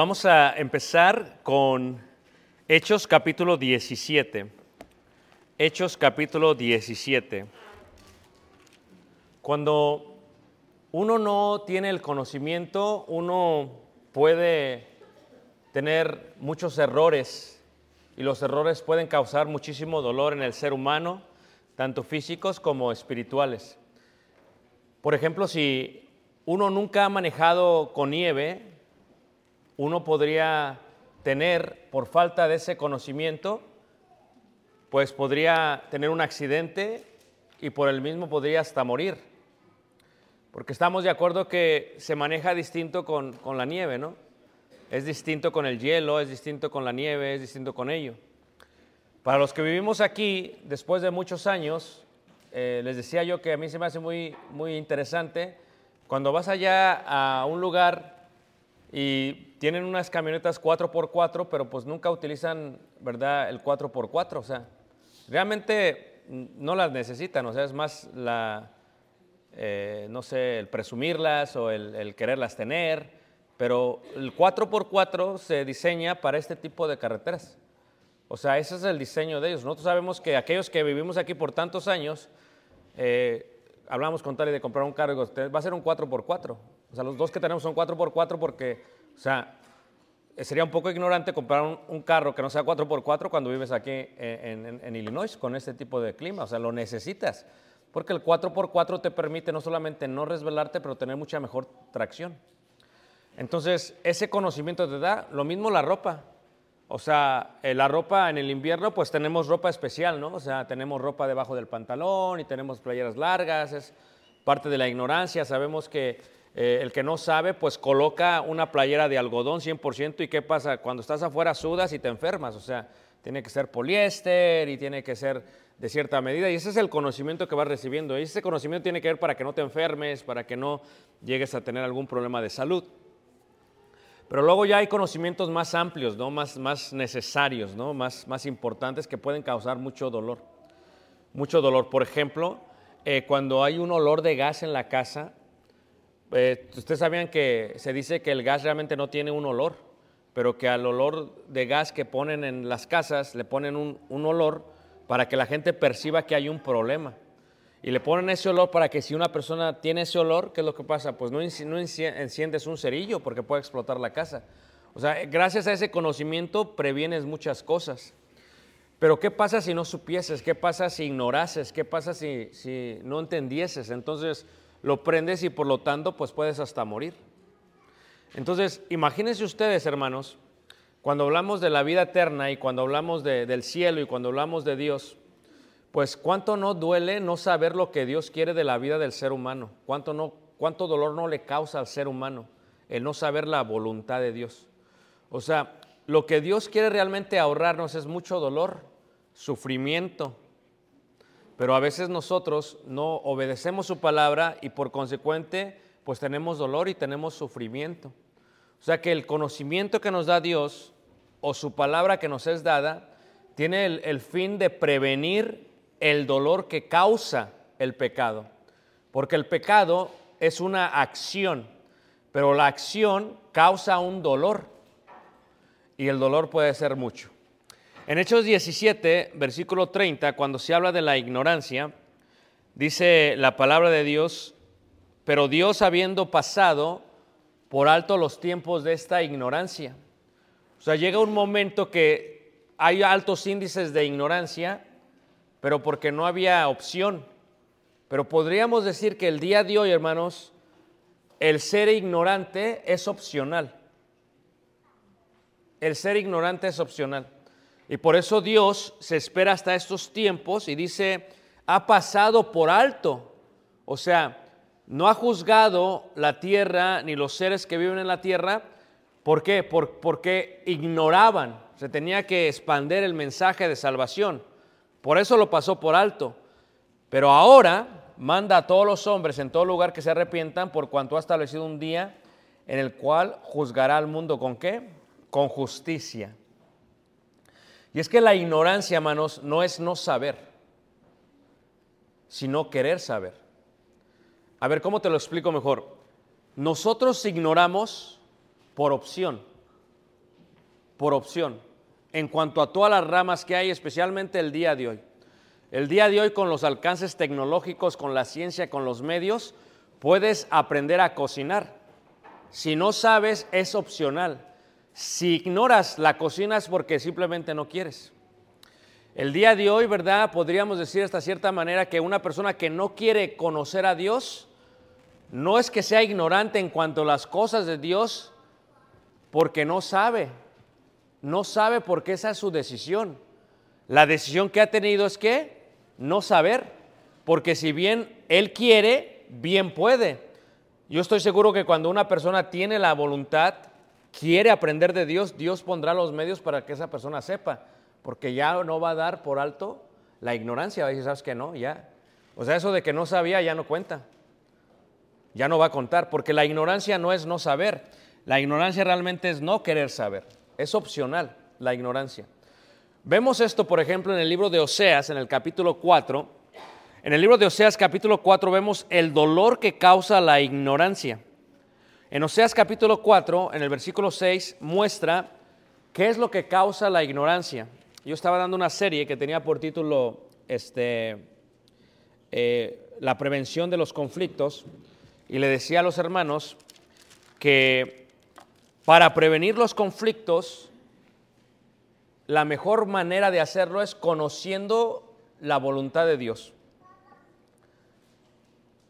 vamos a empezar con Hechos capítulo 17. Hechos capítulo 17. Cuando uno no tiene el conocimiento, uno puede tener muchos errores y los errores pueden causar muchísimo dolor en el ser humano, tanto físicos como espirituales. Por ejemplo, si uno nunca ha manejado con nieve, uno podría tener, por falta de ese conocimiento, pues podría tener un accidente y por el mismo podría hasta morir. Porque estamos de acuerdo que se maneja distinto con, con la nieve, ¿no? Es distinto con el hielo, es distinto con la nieve, es distinto con ello. Para los que vivimos aquí, después de muchos años, eh, les decía yo que a mí se me hace muy, muy interesante, cuando vas allá a un lugar y tienen unas camionetas 4x4, pero pues nunca utilizan, ¿verdad?, el 4x4, o sea, realmente no las necesitan, o sea, es más la, eh, no sé, el presumirlas o el, el quererlas tener, pero el 4x4 se diseña para este tipo de carreteras. O sea, ese es el diseño de ellos. Nosotros sabemos que aquellos que vivimos aquí por tantos años, eh, hablamos con Tali de comprar un carro y digo, va a ser un 4x4. O sea, los dos que tenemos son 4x4 porque, o sea, sería un poco ignorante comprar un, un carro que no sea 4x4 cuando vives aquí en, en- en Illinois con este tipo de clima. O sea, lo necesitas. Porque el 4x4 te permite no solamente no resbalarte, pero tener mucha mejor tracción. Entonces, ese conocimiento te da, lo mismo la ropa. O sea, eh, la ropa en el invierno, pues tenemos ropa especial, ¿no? O sea, tenemos ropa debajo del pantalón y tenemos playeras largas, es parte de la ignorancia. Sabemos que eh, el que no sabe, pues coloca una playera de algodón 100% y ¿qué pasa? Cuando estás afuera sudas y te enfermas, o sea, tiene que ser poliéster y tiene que ser de cierta medida y ese es el conocimiento que vas recibiendo. Y ese conocimiento tiene que ver para que no te enfermes, para que no llegues a tener algún problema de salud. Pero luego ya hay conocimientos más amplios, ¿no? más, más necesarios, ¿no? más, más importantes que pueden causar mucho dolor. Mucho dolor. Por ejemplo, eh, cuando hay un olor de gas en la casa, eh, ustedes sabían que se dice que el gas realmente no tiene un olor, pero que al olor de gas que ponen en las casas le ponen un, olor para que la gente perciba que hay un problema. Y le ponen ese olor para que si una persona tiene ese olor, ¿qué es lo que pasa? Pues no, no enci- enciendes un cerillo porque puede explotar la casa. O sea, gracias a ese conocimiento previenes muchas cosas. Pero ¿qué pasa si no supieses? ¿Qué pasa si ignorases? ¿Qué pasa si no entendieses? Entonces, lo prendes y por lo tanto pues puedes hasta morir. Entonces, imagínense ustedes, hermanos, cuando hablamos de la vida eterna y cuando hablamos de- del cielo y cuando hablamos de Dios, pues cuánto no duele no saber lo que Dios quiere de la vida del ser humano, cuánto, no, cuánto dolor no le causa al ser humano el no saber la voluntad de Dios. O sea, lo que Dios quiere realmente ahorrarnos es mucho dolor, sufrimiento, pero a veces nosotros no obedecemos su palabra y por consecuente pues tenemos dolor y tenemos sufrimiento. O sea que el conocimiento que nos da Dios o su palabra que nos es dada tiene el, el fin de prevenir el dolor que causa el pecado. Porque el pecado es una acción, pero la acción causa un dolor y el dolor puede ser mucho. En Hechos 17, versículo 30, cuando se habla de la ignorancia, dice la palabra de Dios, pero Dios habiendo pasado por alto los tiempos de esta ignorancia. O sea, llega un momento que hay altos índices de ignorancia, pero porque no había opción. Pero podríamos decir que el día de hoy, hermanos, el ser ignorante es opcional. El ser ignorante es opcional. Y por eso Dios se espera hasta estos tiempos y dice, ha pasado por alto. O sea, no ha juzgado la tierra ni los seres que viven en la tierra. ¿Por qué? Por- porque ignoraban. Se tenía que expander el mensaje de salvación. Por eso lo pasó por alto. Pero ahora manda a todos los hombres en todo lugar que se arrepientan por cuanto ha establecido un día en el cual juzgará al mundo con qué? Con justicia. Y es que la ignorancia, hermanos, no es no saber, sino querer saber. A ver, ¿cómo te lo explico mejor? Nosotros ignoramos por opción, por opción, en cuanto a todas las ramas que hay, especialmente el día de hoy. El día de hoy con los alcances tecnológicos, con la ciencia, con los medios, puedes aprender a cocinar. Si no sabes, es opcional. Si ignoras la cocina es porque simplemente no quieres. El día de hoy, ¿verdad? Podríamos decir hasta cierta manera que una persona que no quiere conocer a Dios, no es que sea ignorante en cuanto a las cosas de Dios, porque no sabe. No sabe porque esa es su decisión. La decisión que ha tenido es que no saber, porque si bien él quiere, bien puede. Yo estoy seguro que cuando una persona tiene la voluntad, quiere aprender de Dios, Dios pondrá los medios para que esa persona sepa, porque ya no va a dar por alto la ignorancia. A veces sabes que no, ya. O sea, eso de que no sabía ya no cuenta. Ya no va a contar, porque la ignorancia no es no saber. La ignorancia realmente es no querer saber. Es opcional la ignorancia. Vemos esto, por ejemplo, en el libro de Oseas, en el capítulo 4. En el libro de Oseas, capítulo 4, vemos el dolor que causa la ignorancia. En Oseas, capítulo 4, en el versículo 6, muestra qué es lo que causa la ignorancia. Yo estaba dando una serie que tenía por título este, eh, La prevención de los conflictos y le decía a los hermanos que para prevenir los conflictos, la mejor manera de hacerlo es conociendo la voluntad de Dios.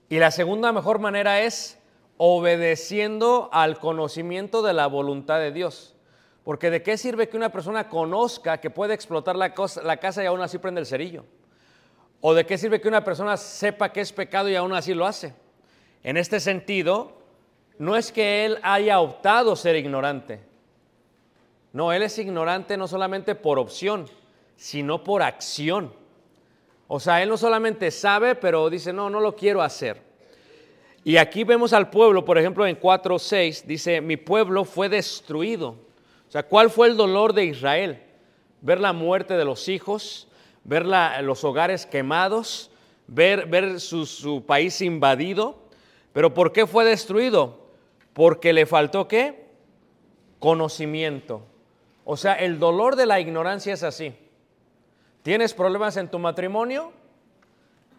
Y la segunda mejor manera es obedeciendo al conocimiento de la voluntad de Dios. Porque de qué sirve que una persona conozca que puede explotar la, casa y aún así prende el cerillo. O de qué sirve que una persona sepa que es pecado y aún así lo hace. En este sentido, no es que él haya optado ser ignorante. No, él es ignorante no solamente por opción, sino por acción. O sea, él no solamente sabe, pero dice, no, no lo quiero hacer. Y aquí vemos al pueblo, por ejemplo, en 4.6, dice, mi pueblo fue destruido. O sea, ¿cuál fue el dolor de Israel? Ver la muerte de los hijos, ver los hogares quemados, ver, ver su, su país invadido. Pero ¿por qué fue destruido? Porque le faltó qué? Conocimiento. O sea, el dolor de la ignorancia es así. ¿Tienes problemas en tu matrimonio?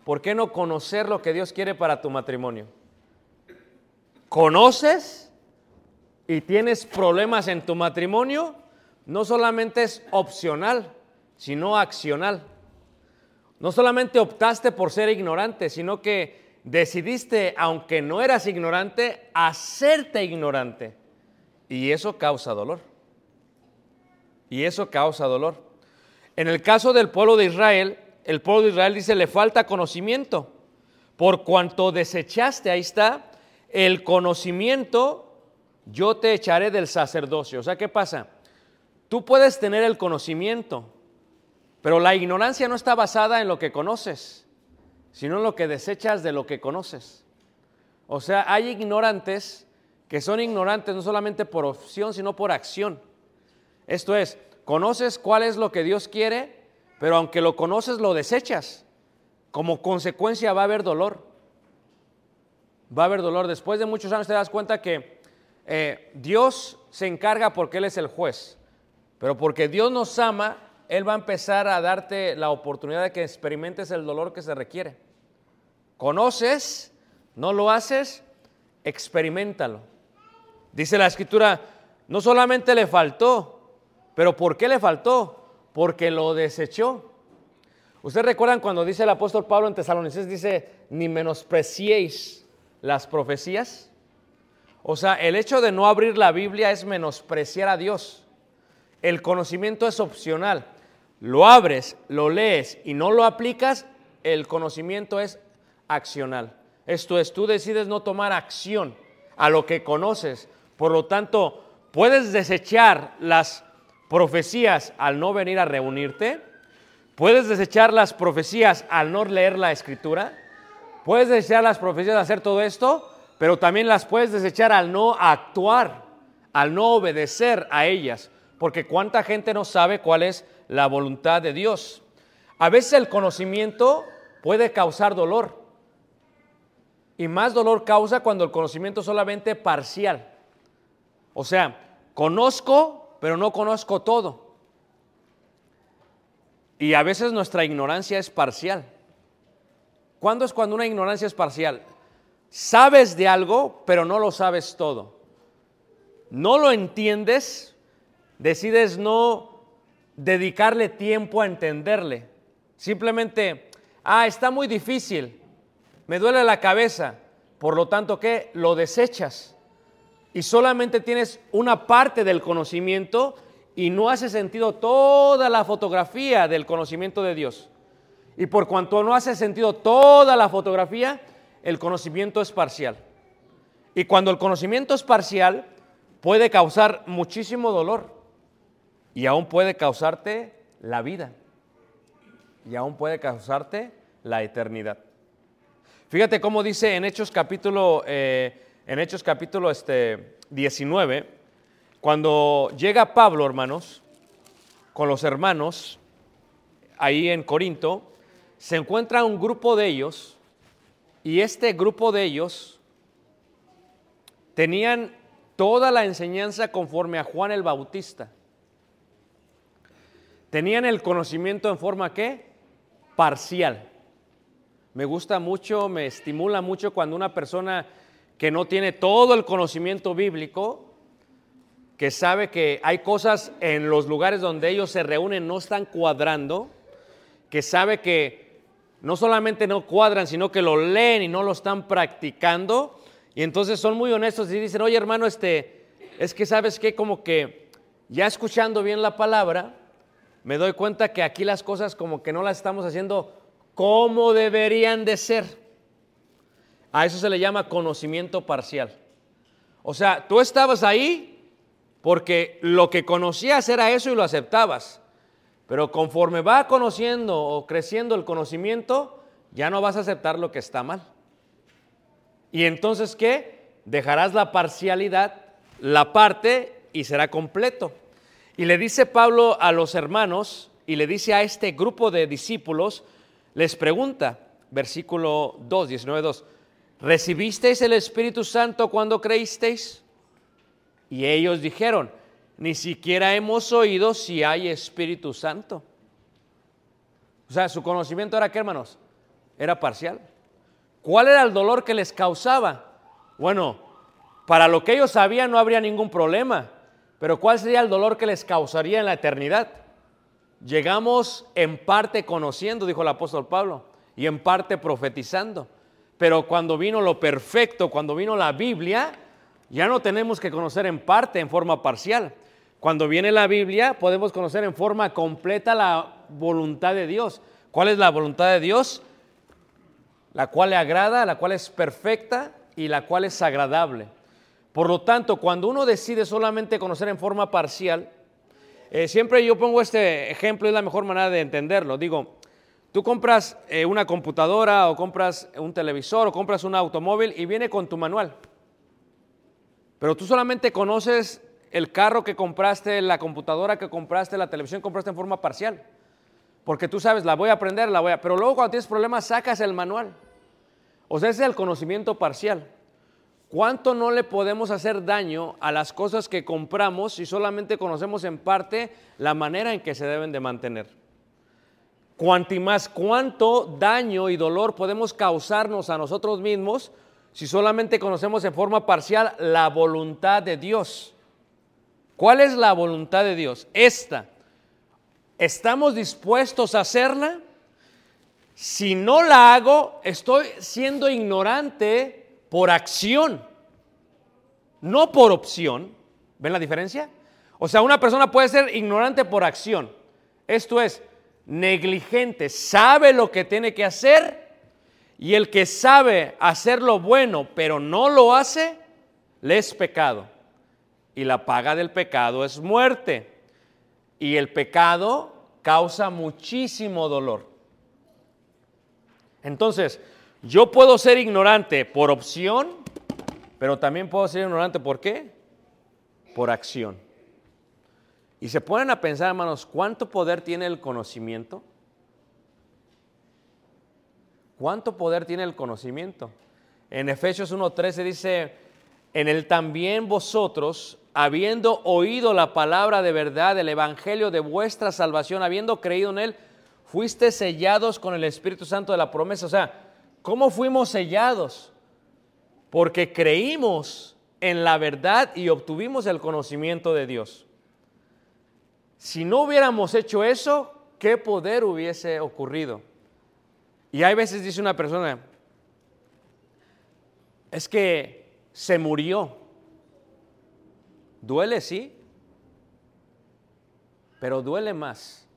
¿Por qué no conocer lo que Dios quiere para tu matrimonio? ¿Conoces y tienes problemas en tu matrimonio? No solamente es opcional, sino accional. No solamente optaste por ser ignorante, sino que decidiste, aunque no eras ignorante, hacerte ignorante. Y eso causa dolor. Y eso causa dolor. En el caso del pueblo de Israel, el pueblo de Israel dice, le falta conocimiento. Por cuanto desechaste, ahí está, el conocimiento, yo te echaré del sacerdocio. O sea, ¿qué pasa? Tú puedes tener el conocimiento, pero la ignorancia no está basada en lo que conoces, sino en lo que desechas de lo que conoces. O sea, hay ignorantes que son ignorantes no solamente por opción, sino por acción. Esto es, conoces cuál es lo que Dios quiere, pero aunque lo conoces, lo desechas. Como consecuencia va a haber dolor. Va a haber dolor. Después de muchos años te das cuenta que eh, Dios se encarga porque Él es el juez. Pero porque Dios nos ama, Él va a empezar a darte la oportunidad de que experimentes el dolor que se requiere. Conoces, no lo haces, experimentalo. Dice la escritura, no solamente le faltó, pero ¿por qué le faltó? Porque lo desechó. Ustedes recuerdan cuando dice el apóstol Pablo en Tesalonicenses, dice, ni menospreciéis las profecías. O sea, el hecho de no abrir la Biblia es menospreciar a Dios. El conocimiento es opcional. Lo abres, lo lees y no lo aplicas, el conocimiento es accional. Esto es, tú decides no tomar acción a lo que conoces. Por lo tanto, puedes desechar las profecías al no venir a reunirte. Puedes desechar las profecías al no leer la escritura. Puedes desechar las profecías de hacer todo esto, pero también las puedes desechar al no actuar, al no obedecer a ellas porque cuánta gente no sabe cuál es la voluntad de Dios. A veces el conocimiento puede causar dolor. Y más dolor causa cuando el conocimiento es solamente parcial. O sea, conozco, pero no conozco todo. Y a veces nuestra ignorancia es parcial. ¿Cuándo es cuando una ignorancia es parcial? Sabes de algo, pero no lo sabes todo. No lo entiendes, decides no dedicarle tiempo a entenderle. Simplemente, ah, está muy difícil, me duele la cabeza, por lo tanto, ¿qué? Lo desechas. Y solamente tienes una parte del conocimiento y no hace sentido toda la fotografía del conocimiento de Dios. Y por cuanto no hace sentido toda la fotografía, el conocimiento es parcial. Y cuando el conocimiento es parcial, puede causar muchísimo dolor y aún puede causarte la vida y aún puede causarte la eternidad. Fíjate cómo dice en Hechos capítulo, eh, en Hechos capítulo este, 19, cuando llega Pablo, hermanos, con los hermanos, ahí en Corinto, se encuentra un grupo de ellos y este grupo de ellos tenían toda la enseñanza conforme a Juan el Bautista. Tenían el conocimiento en forma qué? Parcial. Me gusta mucho, me estimula mucho cuando una persona que no tiene todo el conocimiento bíblico, que sabe que hay cosas en los lugares donde ellos se reúnen no están cuadrando, que sabe que no solamente no cuadran, sino que lo leen y no lo están practicando, y entonces son muy honestos y dicen, oye hermano, este, es que sabes que como que ya escuchando bien la palabra, me doy cuenta que aquí las cosas como que no las estamos haciendo como deberían de ser. A eso se le llama conocimiento parcial. O sea, tú estabas ahí porque lo que conocías era eso y lo aceptabas. Pero conforme va conociendo o creciendo el conocimiento, ya no vas a aceptar lo que está mal. Y entonces, ¿qué? Dejarás la parcialidad, la parte y será completo. Y le dice Pablo a los hermanos y le dice a este grupo de discípulos, les pregunta, versículo 2, 19, 2, ¿recibisteis el Espíritu Santo cuando creísteis? Y ellos dijeron, ni siquiera hemos oído si hay Espíritu Santo. O sea, su conocimiento era qué, hermanos? Era parcial. ¿Cuál era el dolor que les causaba? Bueno, para lo que ellos sabían no habría ningún problema. Pero ¿cuál sería el dolor que les causaría en la eternidad? Llegamos en parte conociendo, dijo el apóstol Pablo, y en parte profetizando. pero cuando vino lo perfecto, cuando vino la Biblia, ya no tenemos que conocer en parte, en forma parcial. Cuando viene la Biblia, podemos conocer en forma completa la voluntad de Dios. ¿Cuál es la voluntad de Dios? La cual le agrada, la cual es perfecta y la cual es agradable. Por lo tanto, cuando uno decide solamente conocer en forma parcial, eh, siempre yo pongo este ejemplo, es la mejor manera de entenderlo. Digo, tú compras eh, una computadora o compras un televisor o compras un automóvil y viene con tu manual. Pero tú solamente conoces el carro que compraste, la computadora que compraste, la televisión que compraste en forma parcial. Porque tú sabes, la voy a aprender, la voy a... Pero luego cuando tienes problemas sacas el manual. O sea, ese es el conocimiento parcial. ¿Cuánto no le podemos hacer daño a las cosas que compramos si solamente conocemos en parte la manera en que se deben de mantener? Cuanto más cuánto daño y dolor podemos causarnos a nosotros mismos si solamente conocemos en forma parcial la voluntad de Dios. ¿Cuál es la voluntad de Dios? Esta. ¿Estamos dispuestos a hacerla? Si no la hago, estoy siendo ignorante por acción, no por opción. ¿Ven la diferencia? O sea, una persona puede ser ignorante por acción. Esto es, negligente, sabe lo que tiene que hacer y el que sabe hacer lo bueno pero no lo hace, le es pecado. Y la paga del pecado es muerte. Y el pecado causa muchísimo dolor. Entonces, yo puedo ser ignorante por opción, pero también puedo ser ignorante por qué? Por acción. Y se ponen a pensar, hermanos, ¿cuánto poder tiene el conocimiento? ¿Cuánto poder tiene el conocimiento? En Efesios 1.13 dice, en el también vosotros, habiendo oído la palabra de verdad, el evangelio de vuestra salvación, habiendo creído en él, fuiste sellados con el Espíritu Santo de la promesa. O sea, ¿cómo fuimos sellados? Porque creímos en la verdad y obtuvimos el conocimiento de Dios. Si no hubiéramos hecho eso, ¿qué poder hubiese ocurrido? Y hay veces dice una persona, es que se murió. Duele, sí, pero duele más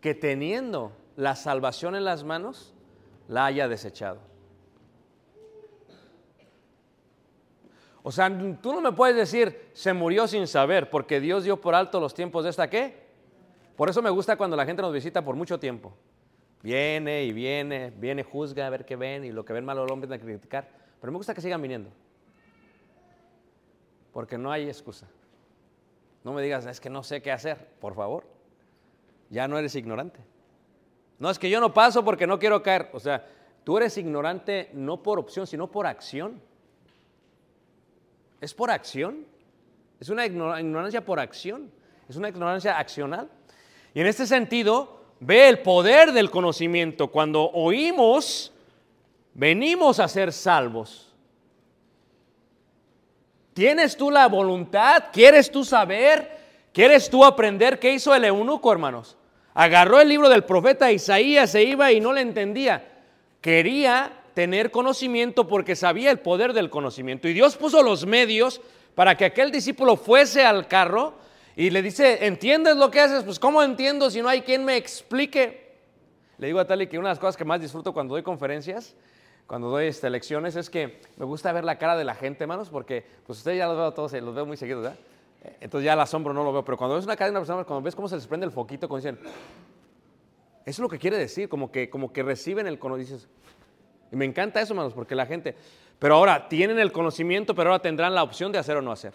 que teniendo la salvación en las manos, la haya desechado. O sea, tú no me puedes decir, se murió sin saber, porque Dios dio por alto los tiempos de esta qué. Por eso me gusta cuando la gente nos visita por mucho tiempo. Viene y viene, viene, juzga a ver qué ven y lo que ven malo lo empiezan a criticar. Pero me gusta que sigan viniendo. Porque no hay excusa. No me digas, es que no sé qué hacer, por favor. Ya no eres ignorante. No es que yo no paso porque no quiero caer. O sea, tú eres ignorante no por opción, sino por acción. Es por acción. Es una ignorancia por acción. Es una ignorancia accional. Y en este sentido, ve el poder del conocimiento. Cuando oímos, venimos a ser salvos. ¿Tienes tú la voluntad? ¿Quieres tú saber? ¿Quieres tú aprender qué hizo el eunuco, hermanos? Agarró el libro del profeta Isaías, se iba y no le entendía. Quería tener conocimiento porque sabía el poder del conocimiento. Y Dios puso los medios para que aquel discípulo fuese al carro y le dice, ¿entiendes lo que haces? Pues ¿cómo entiendo si no hay quien me explique? Le digo a Tali que una de las cosas que más disfruto cuando doy conferencias cuando doy este, lecciones es que me gusta ver la cara de la gente, hermanos, porque pues ustedes ya los veo todos, los veo muy seguidos, ¿verdad? Eh, entonces ya el asombro no lo veo, pero cuando ves una cara de una persona, cuando ves cómo se les prende el foquito, como dicen, eso es lo que quiere decir, como que, como que reciben el conocimiento. Y me encanta eso, hermanos, porque la gente, pero ahora tienen el conocimiento, pero ahora tendrán la opción de hacer o no hacer.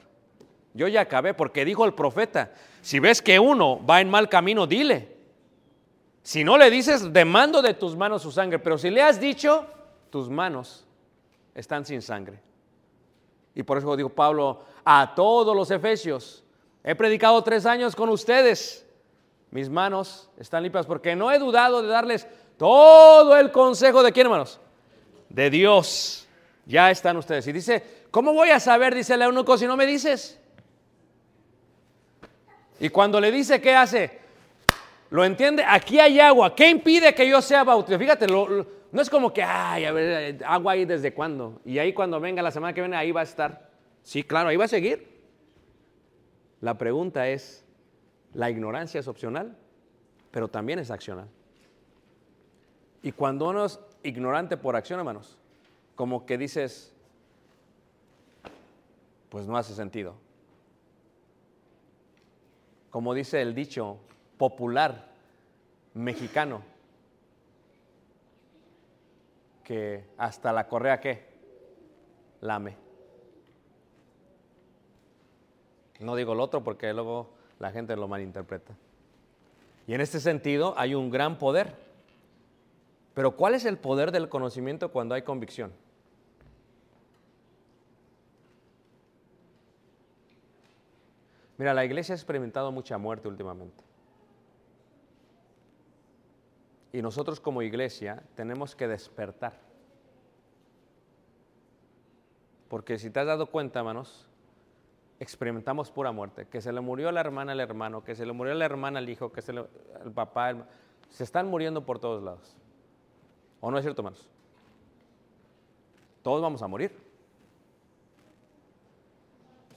Yo ya acabé, porque dijo el profeta, si ves que uno va en mal camino, dile. Si no le dices, demando de tus manos su sangre, pero si le has dicho, tus manos están sin sangre. Y por eso dijo Pablo a todos los efesios, he predicado tres años con ustedes, mis manos están limpias porque no he dudado de darles todo el consejo de quién, hermanos? De Dios. Ya están ustedes. Y dice, ¿cómo voy a saber, dice el eunuco, si no me dices? Y cuando le dice, ¿qué hace? Lo entiende, aquí hay agua. ¿Qué impide que yo sea bautizado? Fíjate, lo, no es como que, ay, a ver, agua ahí desde cuándo. Y ahí cuando venga la semana que viene, ahí va a estar. Sí, claro, ahí va a seguir. La pregunta es, ¿la ignorancia es opcional? Pero también es accional. Y cuando uno es ignorante por acción, hermanos, como que dices, pues no hace sentido. Como dice el dicho popular mexicano, que hasta la correa qué? Lame. No digo el otro porque luego la gente lo malinterpreta. Y en este sentido hay un gran poder. Pero ¿cuál es el poder del conocimiento cuando hay convicción? Mira, la iglesia ha experimentado mucha muerte últimamente. Y nosotros como iglesia tenemos que despertar. Porque si te has dado cuenta, hermanos, experimentamos pura muerte. Que se le murió la hermana al hermano, que se le murió la hermana al hijo, que se le, el papá. el- se están muriendo por todos lados. ¿O no es cierto, hermanos? Todos vamos a morir.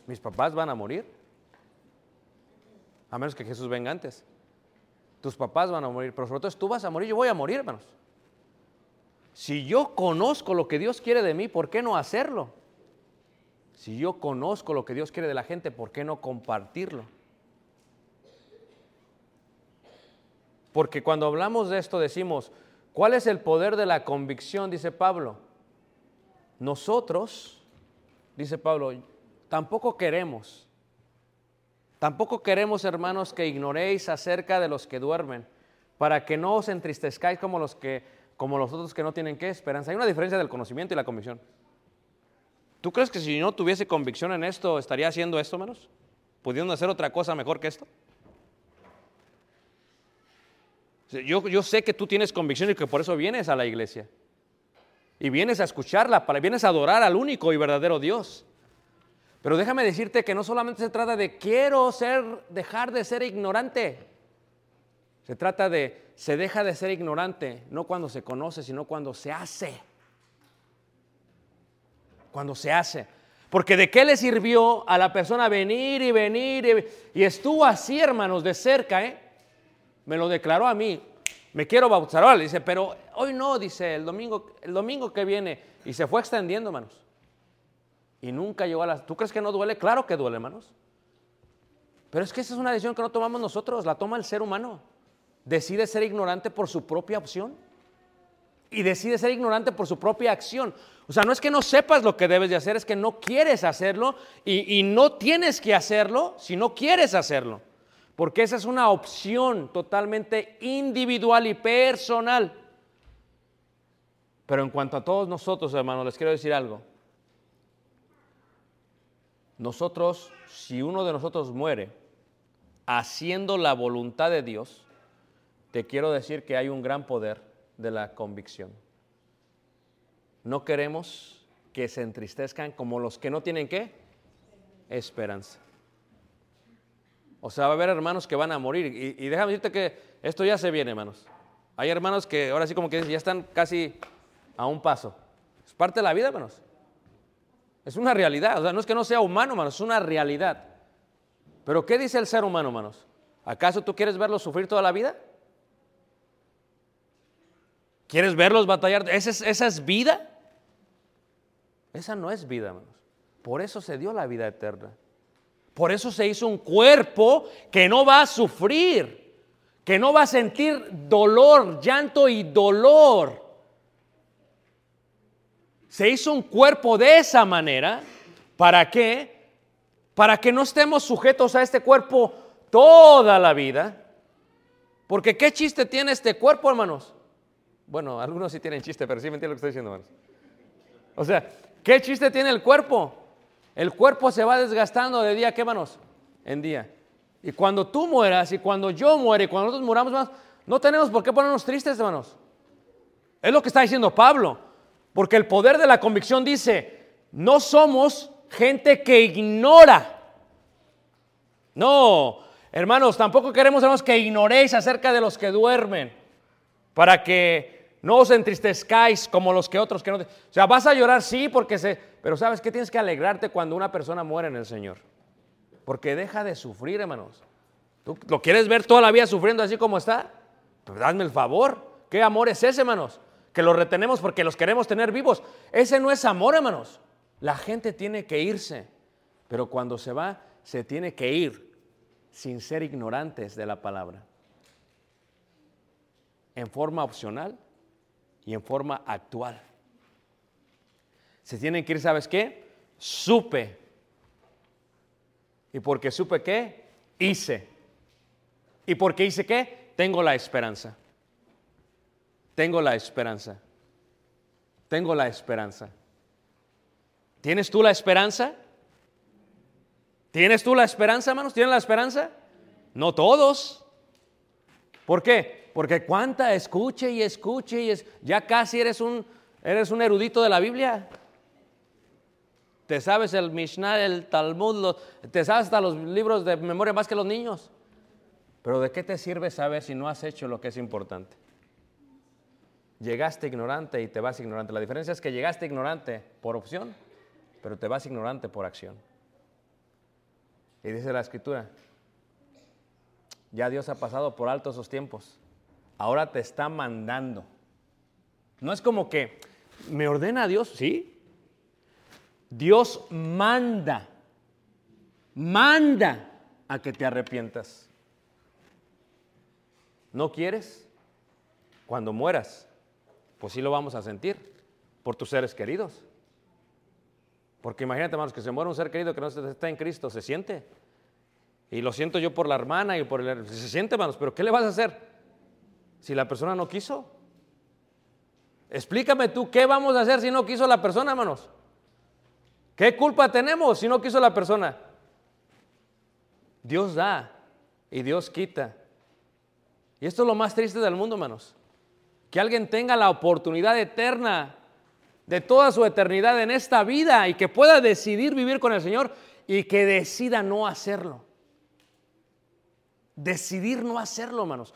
Mis papás van a morir. A menos que Jesús venga antes. Tus papás van a morir, pero sobre todo tú vas a morir, yo voy a morir, hermanos. Si yo conozco lo que Dios quiere de mí, ¿por qué no hacerlo? Si yo conozco lo que Dios quiere de la gente, ¿por qué no compartirlo? Porque cuando hablamos de esto decimos, ¿cuál es el poder de la convicción? Dice Pablo. Nosotros, dice Pablo, tampoco queremos Tampoco queremos, hermanos, que ignoréis acerca de los que duermen, para que no os entristezcáis como los que, como los otros que no tienen qué esperanza. Hay una diferencia del conocimiento y la convicción. ¿Tú crees que si no tuviese convicción en esto, estaría haciendo esto, hermanos? ¿Pudiendo hacer otra cosa mejor que esto? Yo, yo sé que tú tienes convicción y que por eso vienes a la iglesia. Y vienes a escucharla, vienes a adorar al único y verdadero Dios. Pero déjame decirte que no solamente se trata de quiero ser, dejar de ser ignorante. Se trata de se deja de ser ignorante, no cuando se conoce, sino cuando se hace. Cuando se hace. Porque de qué le sirvió a la persona venir y venir y, estuvo así, hermanos, de cerca, ¿eh? Me lo declaró a mí. Me quiero bautizar. Ahora, dice, pero hoy no, dice, el domingo, el domingo que viene. Y se fue extendiendo, hermanos. Y nunca llegó a las... ¿Tú crees que no duele? Claro que duele, hermanos. Pero es que esa es una decisión que no tomamos nosotros, la toma el ser humano. Decide ser ignorante por su propia opción. Y decide ser ignorante por su propia acción. O sea, no es que no sepas lo que debes de hacer, es que no quieres hacerlo y, y no tienes que hacerlo si no quieres hacerlo. Porque esa es una opción totalmente individual y personal. Pero en cuanto a todos nosotros, hermanos, les quiero decir algo. Nosotros, si uno de nosotros muere haciendo la voluntad de Dios, te quiero decir que hay un gran poder de la convicción. No queremos que se entristezcan como los que no tienen qué? Esperanza. O sea, va a haber hermanos que van a morir. Y, y déjame decirte que esto ya se viene, hermanos. Hay hermanos que ahora sí como que ya están casi a un paso. Es parte de la vida, hermanos. Es una realidad. O sea, no es que no sea humano, hermanos, es una realidad. Pero ¿qué dice el ser humano, hermanos? ¿Acaso tú quieres verlos sufrir toda la vida? ¿Quieres verlos batallar? ¿Esa es, esa es vida? Esa no es vida, hermanos. Por eso se dio la vida eterna. Por eso se hizo un cuerpo que no va a sufrir, que no va a sentir dolor, llanto y dolor. Se hizo un cuerpo de esa manera. ¿Para qué? Para que no estemos sujetos a este cuerpo toda la vida. Porque ¿qué chiste tiene este cuerpo, hermanos? Bueno, algunos sí tienen chiste, pero sí me entienden lo que estoy diciendo, hermanos. O sea, ¿qué chiste tiene el cuerpo? El cuerpo se va desgastando de día, ¿qué, hermanos? En día. Y cuando tú mueras y cuando yo muere y cuando nosotros muramos, hermanos, no tenemos por qué ponernos tristes, hermanos. Es lo que está diciendo Pablo. Porque el poder de la convicción dice, no somos gente que ignora. No, hermanos, tampoco queremos que ignoréis acerca de los que duermen, para que no os entristezcáis como los que otros que no. O sea, vas a llorar, sí, porque se. Pero sabes que tienes que alegrarte cuando una persona muere en el Señor. Porque deja de sufrir, hermanos. ¿Tú lo quieres ver toda la vida sufriendo así como está? Pues el favor. ¿Qué amor es ese, hermanos? Que los retenemos porque los queremos tener vivos. Ese no es amor, hermanos. La gente tiene que irse. Pero cuando se va, se tiene que ir sin ser ignorantes de la palabra. En forma opcional y en forma actual. Se tienen que ir, ¿sabes qué? Supe. ¿Y porque supe qué? Hice. ¿Y porque hice qué? Tengo la esperanza. Tengo la esperanza. Tengo la esperanza. ¿Tienes tú la esperanza? ¿Tienes tú la esperanza, hermanos? ¿Tienes la esperanza? No todos. ¿Por qué? Porque cuánta escuche y escuche y es, ya casi eres un, eres un erudito de la Biblia. Te sabes el Mishnah, el Talmud, lo- te sabes hasta los libros de memoria más que los niños. Pero ¿de qué te sirve saber si no has hecho lo que es importante? Llegaste ignorante y te vas ignorante. La diferencia es que llegaste ignorante por opción, pero te vas ignorante por acción. Y dice la escritura, ya Dios ha pasado por alto esos tiempos. Ahora te está mandando. No es como que me ordena Dios, sí. Dios manda, manda a que te arrepientas. ¿No quieres? Cuando mueras, pues sí lo vamos a sentir por tus seres queridos. Porque imagínate, hermanos, que se muere un ser querido que no está en Cristo, se siente. Y lo siento yo por la hermana y por el... Se siente, hermanos, pero ¿qué le vas a hacer si la persona no quiso? Explícame tú, ¿qué vamos a hacer si no quiso la persona, hermanos? ¿Qué culpa tenemos si no quiso la persona? Dios da y Dios quita. Y esto es lo más triste del mundo, hermanos. Que alguien tenga la oportunidad eterna de toda su eternidad en esta vida y que pueda decidir vivir con el Señor y que decida no hacerlo. Decidir no hacerlo, hermanos.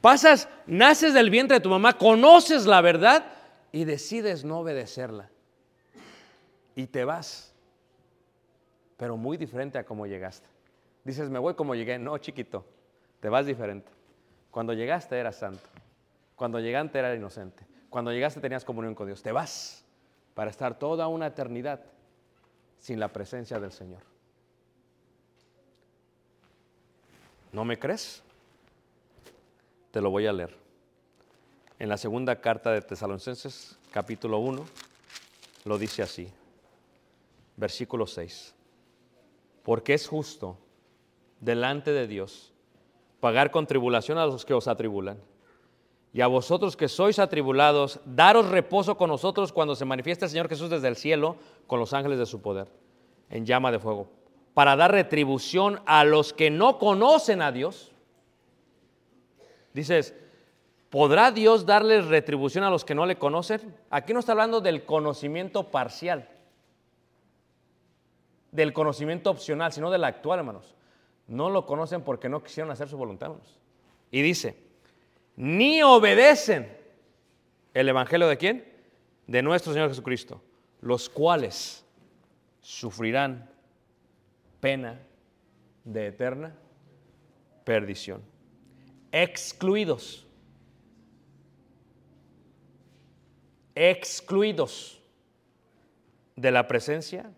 Pasas, naces del vientre de tu mamá, conoces la verdad y decides no obedecerla. Y te vas. Pero muy diferente a como llegaste. Dices, me voy como llegué. No, chiquito, te vas diferente. Cuando llegaste eras santo. Cuando llegaste eras inocente. Cuando llegaste tenías comunión con Dios. Te vas para estar toda una eternidad sin la presencia del Señor. ¿No me crees? Te lo voy a leer. En la segunda carta de Tesalonicenses, capítulo 1, lo dice así, versículo 6. Porque es justo delante de Dios pagar con tribulación a los que os atribulan. Y a vosotros que sois atribulados, daros reposo con nosotros cuando se manifiesta el Señor Jesús desde el cielo con los ángeles de su poder, en llama de fuego, para dar retribución a los que no conocen a Dios. Dices, ¿podrá Dios darles retribución a los que no le conocen? Aquí no está hablando del conocimiento parcial, del conocimiento opcional, sino del actual, hermanos. No lo conocen porque no quisieron hacer su voluntad, hermanos. Y dice, ni obedecen el Evangelio de quién? De nuestro Señor Jesucristo, los cuales sufrirán pena de eterna perdición. Excluidos. Excluidos de la presencia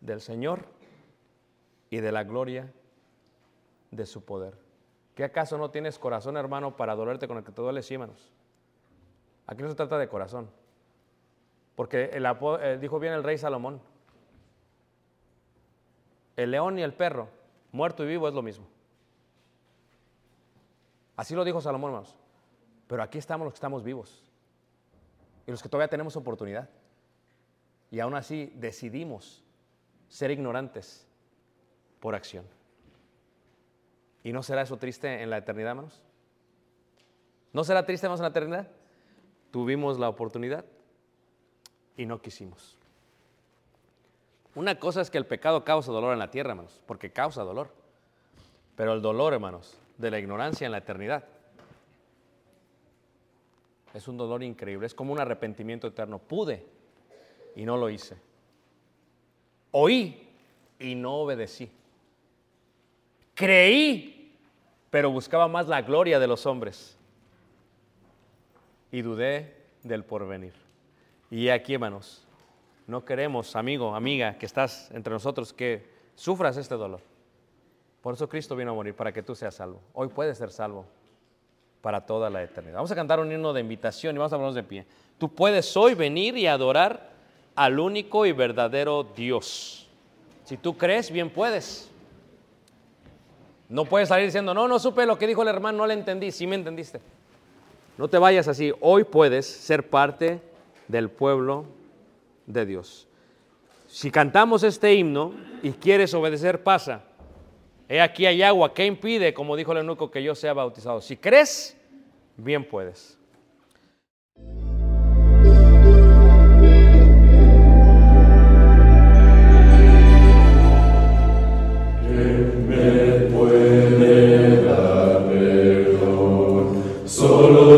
del Señor y de la gloria de su poder. ¿Qué acaso no tienes corazón, hermano, para dolerte con el que te duele? Sí, hermanos. Aquí no se trata de corazón. Porque el eh, dijo bien el rey Salomón, el león y el perro, muerto y vivo es lo mismo. Así lo dijo Salomón, hermanos. Pero aquí estamos los que estamos vivos. Y los que todavía tenemos oportunidad. Y aún así decidimos ser ignorantes por acción. ¿Y no será eso triste en la eternidad, hermanos? ¿No será triste, hermanos, en la eternidad? Tuvimos la oportunidad y no quisimos. Una cosa es que el pecado causa dolor en la tierra, hermanos, porque causa dolor. Pero el dolor, hermanos, de la ignorancia en la eternidad Es un dolor increíble, es como un arrepentimiento eterno. Pude y no lo hice. Oí y no obedecí. Creí, pero buscaba más la gloria de los hombres. Y dudé del porvenir. Y aquí, hermanos, no queremos, amigo, amiga, que estás entre nosotros, que sufras este dolor. Por eso Cristo vino a morir, para que tú seas salvo. Hoy puedes ser salvo para toda la eternidad. Vamos a cantar un himno de invitación y vamos a ponernos de pie. Tú puedes hoy venir y adorar al único y verdadero Dios. Si tú crees, bien puedes. No puedes salir diciendo, no, no supe lo que dijo el hermano, no le entendí, sí me entendiste. No te vayas así, hoy puedes ser parte del pueblo de Dios. Si cantamos este himno y quieres obedecer, pasa. He aquí hay agua, ¿qué impide, como dijo el eunuco, que yo sea bautizado? Si crees, bien puedes.